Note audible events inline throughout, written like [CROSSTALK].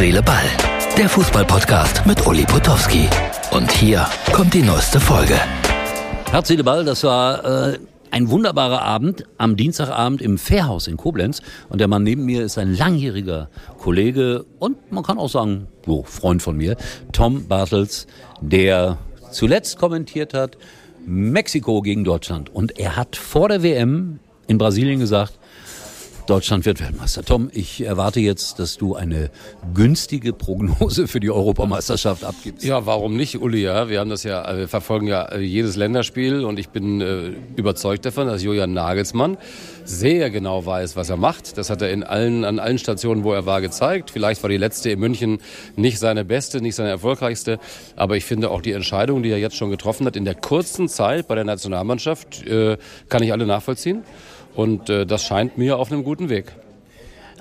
Seele, Ball. Der Fußballpodcast mit Uli Potowski. Und hier kommt die neueste Folge. Herz, Seele, Ball, das war äh, ein wunderbarer Abend am Dienstagabend im Fährhaus in Koblenz. Und der Mann neben mir ist ein langjähriger Kollege und man kann auch sagen, oh, Freund von mir, Tom Bartels, der zuletzt kommentiert hat Mexiko gegen Deutschland. Und er hat vor der WM in Brasilien gesagt, Deutschland wird Weltmeister. Tom, ich erwarte jetzt, dass du eine günstige Prognose für die Europameisterschaft abgibst. Ja, warum nicht, Uli? Ja, wir haben das ja, wir verfolgen ja jedes Länderspiel und ich bin äh, überzeugt davon, dass Julian Nagelsmann sehr genau weiß, was er macht. Das hat er in allen, an allen Stationen, wo er war, gezeigt. Vielleicht war die letzte in München nicht seine beste, nicht seine erfolgreichste. Aber ich finde auch die Entscheidung, die er jetzt schon getroffen hat, in der kurzen Zeit bei der Nationalmannschaft, äh, kann ich alle nachvollziehen. Und äh, das scheint mir auf einem guten Weg.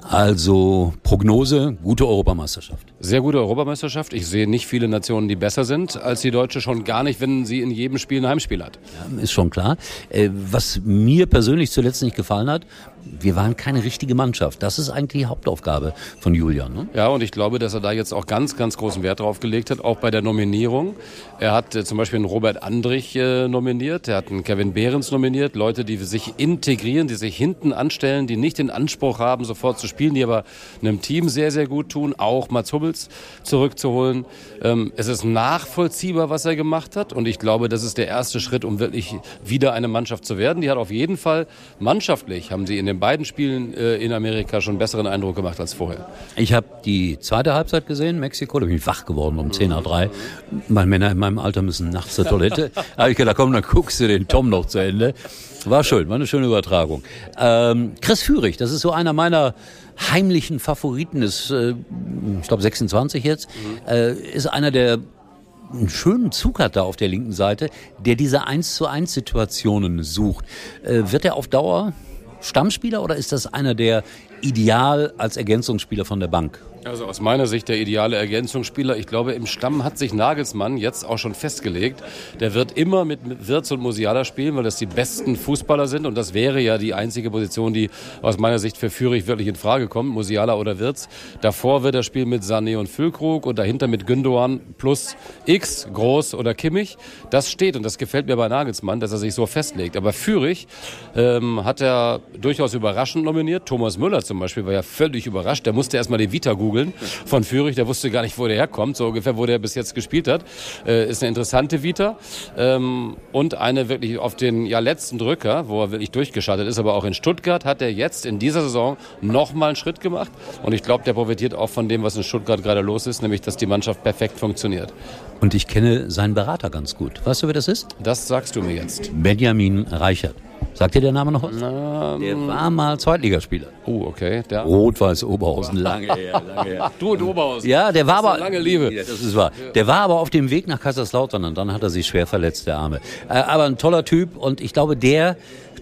Also Prognose, gute Europameisterschaft. Sehr gute Europameisterschaft. Ich sehe nicht viele Nationen, die besser sind als die Deutsche, schon gar nicht, wenn sie in jedem Spiel ein Heimspiel hat. Ja, ist schon klar. Äh, was mir persönlich zuletzt nicht gefallen hat, wir waren keine richtige Mannschaft. Das ist eigentlich die Hauptaufgabe von Julian. Ne? Ja, und ich glaube, dass er da jetzt auch ganz, ganz großen Wert drauf gelegt hat, auch bei der Nominierung. Er hat äh, zum Beispiel einen Robert Andrich äh, nominiert, er hat einen Kevin Behrens nominiert, Leute, die sich integrieren, die sich hinten anstellen, die nicht den Anspruch haben, sofort zu spielen, die aber einem Team sehr, sehr gut tun, auch Mats Hummels zurückzuholen. Ähm, es ist nachvollziehbar, was er gemacht hat und ich glaube, das ist der erste Schritt, um wirklich wieder eine Mannschaft zu werden. Die hat auf jeden Fall mannschaftlich, haben sie in den beiden Spielen äh, in Amerika schon einen besseren Eindruck gemacht als vorher. Ich habe die zweite Halbzeit gesehen, Mexiko, da bin ich wach geworden um 10 nach 3. Meine Männer in meinem Alter müssen nachts zur Toilette. [LAUGHS] da habe ich gedacht, komm, dann guckst du den Tom noch zu Ende. War schön, war eine schöne Übertragung. Ähm, Chris Führig, das ist so einer meiner heimlichen Favoriten, ist, äh, ich glaube 26 jetzt, mhm. äh, ist einer der einen schönen Zug hat da auf der linken Seite, der diese 1 zu 1 Situationen sucht. Äh, wird er auf Dauer Stammspieler oder ist das einer, der ideal als Ergänzungsspieler von der Bank also aus meiner Sicht der ideale Ergänzungsspieler. Ich glaube, im Stamm hat sich Nagelsmann jetzt auch schon festgelegt. Der wird immer mit Wirtz und Musiala spielen, weil das die besten Fußballer sind. Und das wäre ja die einzige Position, die aus meiner Sicht für Führig wirklich in Frage kommt. Musiala oder Wirtz. Davor wird er spielen mit Sané und Füllkrug und dahinter mit Gündogan plus X, Groß oder Kimmich. Das steht und das gefällt mir bei Nagelsmann, dass er sich so festlegt. Aber Führig ähm, hat er durchaus überraschend nominiert. Thomas Müller zum Beispiel war ja völlig überrascht. Der musste erstmal die Vita googeln googeln von Führig. Der wusste gar nicht, wo der herkommt, so ungefähr, wo der bis jetzt gespielt hat. Äh, ist eine interessante Vita ähm, und eine wirklich auf den ja, letzten Drücker, wo er wirklich durchgeschaltet ist. Aber auch in Stuttgart hat er jetzt in dieser Saison nochmal einen Schritt gemacht. Und ich glaube, der profitiert auch von dem, was in Stuttgart gerade los ist, nämlich, dass die Mannschaft perfekt funktioniert. Und ich kenne seinen Berater ganz gut. Weißt du, wer das ist? Das sagst du mir jetzt. Benjamin Reichert. Sagt dir der Name noch was? Ähm, der war mal Zweitligaspieler. Oh, okay. Rot-Weiß Oberhausen, lange her, lange her. Du und Oberhausen. Ja, der war aber. Lange Liebe. Ja, das ist wahr. Der war aber auf dem Weg nach Kaiserslautern und dann hat er sich schwer verletzt, der Arme. Äh, aber ein toller Typ und ich glaube, der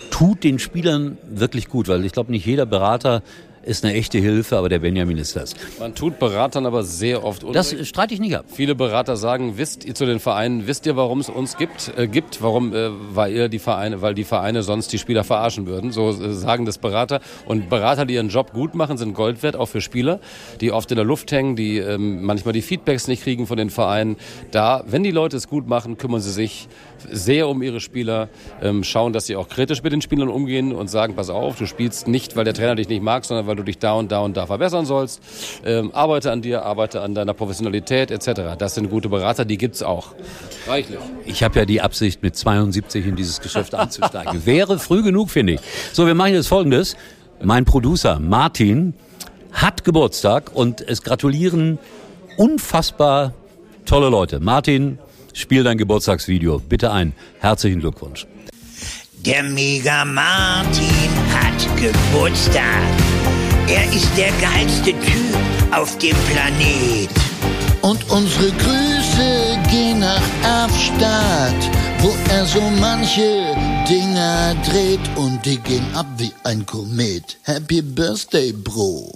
tut den Spielern wirklich gut, weil ich glaube, nicht jeder Berater ist eine echte Hilfe, aber der Benjamin ist das. Man tut Beratern aber sehr oft Unrecht. Das streite ich nicht ab. Viele Berater sagen, wisst ihr zu den Vereinen, wisst ihr, warum es uns gibt? Äh, gibt, warum, äh, weil ihr die Vereine, weil die Vereine sonst die Spieler verarschen würden. So äh, sagen das Berater. Und Berater, die ihren Job gut machen, sind Gold wert, auch für Spieler, die oft in der Luft hängen, die ähm, manchmal die Feedbacks nicht kriegen von den Vereinen. Da, wenn die Leute es gut machen, kümmern sie sich sehr um ihre Spieler, ähm, schauen, dass sie auch kritisch mit den Spielern umgehen und sagen, pass auf, du spielst nicht, weil der Trainer dich nicht mag, sondern weil du dich da und da und da verbessern sollst. Ähm, arbeite an dir, arbeite an deiner Professionalität etc. Das sind gute Berater, die gibt's auch. Reichlich. Ich habe ja die Absicht, mit 72 in dieses Geschäft einzusteigen. Wäre früh genug, finde ich. So, wir machen jetzt Folgendes. Mein Producer Martin hat Geburtstag und es gratulieren unfassbar tolle Leute. Martin, spiel dein Geburtstagsvideo bitte ein. Herzlichen Glückwunsch. Der Mega Martin hat Geburtstag. Er ist der geilste Typ auf dem Planet. Und unsere Grüße gehen nach Erfstadt, wo er so manche Dinger dreht und die gehen ab wie ein Komet. Happy Birthday, Bro.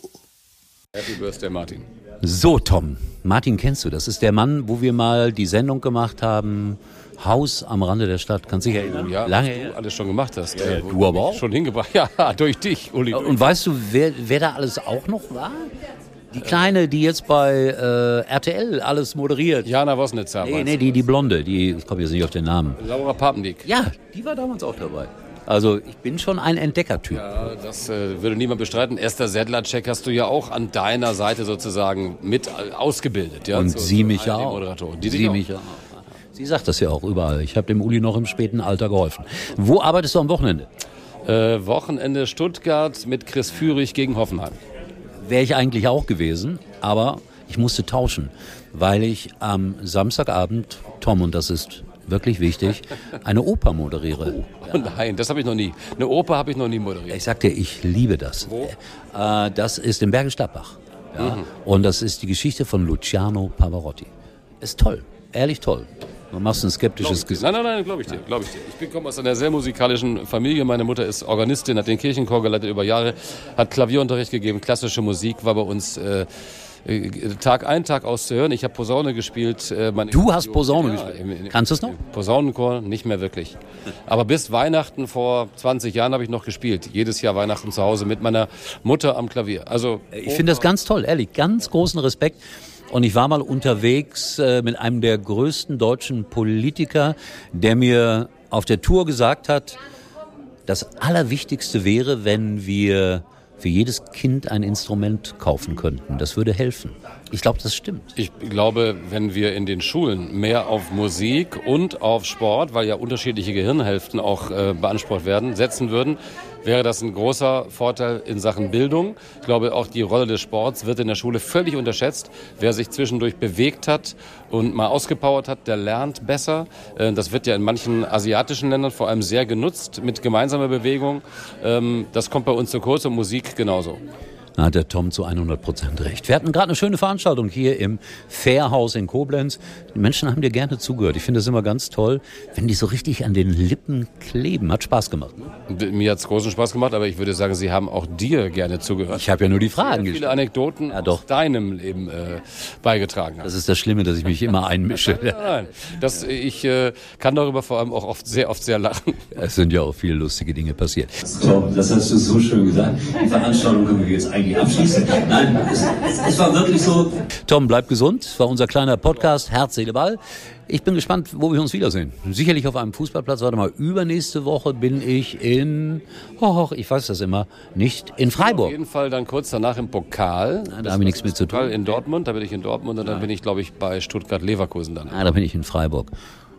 Happy Birthday, Martin. So, Tom. Martin kennst du. Das ist der Mann, wo wir mal die Sendung gemacht haben. Haus am Rande der Stadt. Kannst du dich erinnern? Ja, Lange was du alles schon gemacht hast. Ja, ja, du aber auch. Schon hingebracht. [LAUGHS] Ja, durch dich, Uli. Und weißt du, wer, wer da alles auch noch war? Die Kleine, die jetzt bei äh, RTL alles moderiert. Jana Wosnitzer. nee, nee, die, die Blonde, die, ich komme jetzt nicht auf den Namen. Laura Papendick. Ja, die war damals auch dabei. Also ich bin schon ein Entdeckertyp. Ja, das äh, würde niemand bestreiten. Esther Sedlacek hast du ja auch an deiner Seite sozusagen mit äh, ausgebildet. Ja, Und zur- sie mich ja auch. Die sie mich ja auch. Sie sagt das ja auch überall. Ich habe dem Uli noch im späten Alter geholfen. Wo arbeitest du am Wochenende? Äh, Wochenende Stuttgart mit Chris Führig gegen Hoffenheim. Wäre ich eigentlich auch gewesen, aber ich musste tauschen, weil ich am Samstagabend, Tom, und das ist wirklich wichtig, eine Oper moderiere. Oh nein, das habe ich noch nie. Eine Oper habe ich noch nie moderiert. Ich sagte, ich liebe das. Äh, das ist in Bergisch Gladbach. Ja? Und das ist die Geschichte von Luciano Pavarotti. Ist toll, ehrlich toll. Du machst ein skeptisches Gesicht. Nein, nein, nein, glaube ich dir, glaube ich dir. Ich komme aus einer sehr musikalischen Familie. Meine Mutter ist Organistin, hat den Kirchenchor geleitet über Jahre, hat Klavierunterricht gegeben, klassische Musik war bei uns äh, äh, Tag ein, Tag aus zu hören. Ich habe Posaune gespielt. Äh, Du hast Posaune Ja, gespielt. Kannst du es noch? Posaunenchor nicht mehr wirklich. Aber bis Weihnachten vor 20 Jahren habe ich noch gespielt. Jedes Jahr Weihnachten zu Hause mit meiner Mutter am Klavier. Also Ich finde das ganz toll, ehrlich, ganz großen Respekt. Und ich war mal unterwegs äh, mit einem der größten deutschen Politiker, der mir auf der Tour gesagt hat, das Allerwichtigste wäre, wenn wir für jedes Kind ein Instrument kaufen könnten. Das würde helfen. Ich glaube, das stimmt. Ich glaube, wenn wir in den Schulen mehr auf Musik und auf Sport, weil ja unterschiedliche Gehirnhälften auch äh, beansprucht werden, setzen würden, wäre das ein großer Vorteil in Sachen Bildung. Ich glaube, auch die Rolle des Sports wird in der Schule völlig unterschätzt. Wer sich zwischendurch bewegt hat und mal ausgepowert hat, der lernt besser. Äh, Das wird ja in manchen asiatischen Ländern vor allem sehr genutzt mit gemeinsamer Bewegung. Ähm, Das kommt bei uns zu kurz und Musik genauso. Da hat der Tom zu 100 Prozent recht. Wir hatten gerade eine schöne Veranstaltung hier im Fairhaus in Koblenz. Die Menschen haben dir gerne zugehört. Ich finde das immer ganz toll, wenn die so richtig an den Lippen kleben. Hat Spaß gemacht. Ne? Mir hat's großen Spaß gemacht, aber ich würde sagen, Sie haben auch dir gerne zugehört. Ich habe ja nur die Fragen viele gestellt. Anekdoten Ja, doch. aus deinem Leben äh, beigetragen hast. Das ist das Schlimme, dass ich mich immer einmische. [LAUGHS] Nein, das, ich äh, kann darüber vor allem auch oft sehr oft sehr lachen. Es sind ja auch viele lustige Dinge passiert. Tom, das hast du so schön gesagt. Die Veranstaltung können wir jetzt eigentlich abschließen. Nein, es, es war wirklich so, Tom, bleib gesund. War unser kleiner Podcast Herz, Seele, Ball. Ich bin gespannt, wo wir uns wiedersehen. Sicherlich auf einem Fußballplatz. Warte mal, übernächste Woche bin ich in, hoch, ich weiß das immer, nicht in Auf Freiburg. jeden Fall dann kurz danach im Pokal. Da haben wir nichts mit zu Pokal tun. in Dortmund, da bin ich in Dortmund und dann bin ich, glaube ich, bei Stuttgart-Leverkusen dann. Ah, da bin ich in Freiburg.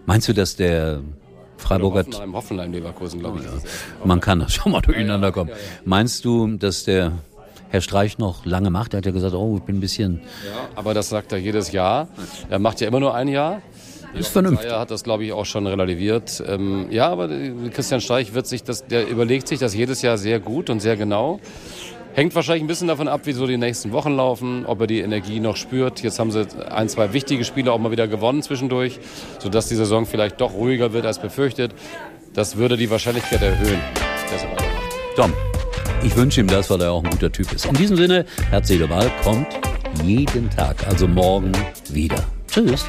Meinst du, dass der Freiburger Hoffenheim, Hoffenheim, Leverkusen, glaube ich. Man kann das schon mal durcheinander kommen. Meinst du, dass der Herr Streich noch lange macht? Er hat ja gesagt, oh, ich bin ein bisschen. Ja, aber das sagt er jedes Jahr. Er macht ja immer nur ein Jahr. Ist vernünftig. Er hat das, glaube ich, auch schon relativiert. Ähm, ja, aber äh, Christian Streich wird sich das, der überlegt sich das jedes Jahr sehr gut und sehr genau. Hängt wahrscheinlich ein bisschen davon ab, wie so die nächsten Wochen laufen, ob er die Energie noch spürt. Jetzt haben sie ein, zwei wichtige Spiele auch mal wieder gewonnen zwischendurch, sodass die Saison vielleicht doch ruhiger wird als befürchtet. Das würde die Wahrscheinlichkeit erhöhen. Tom, ich wünsche ihm das, weil er auch ein guter Typ ist. In diesem Sinne, Herz, Seele, Ball kommt jeden Tag, also morgen wieder. Tschüss.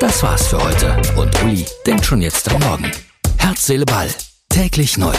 Das war's für heute. Und Uli denkt schon jetzt am Morgen. Herz, Seele, Ball. Täglich neu.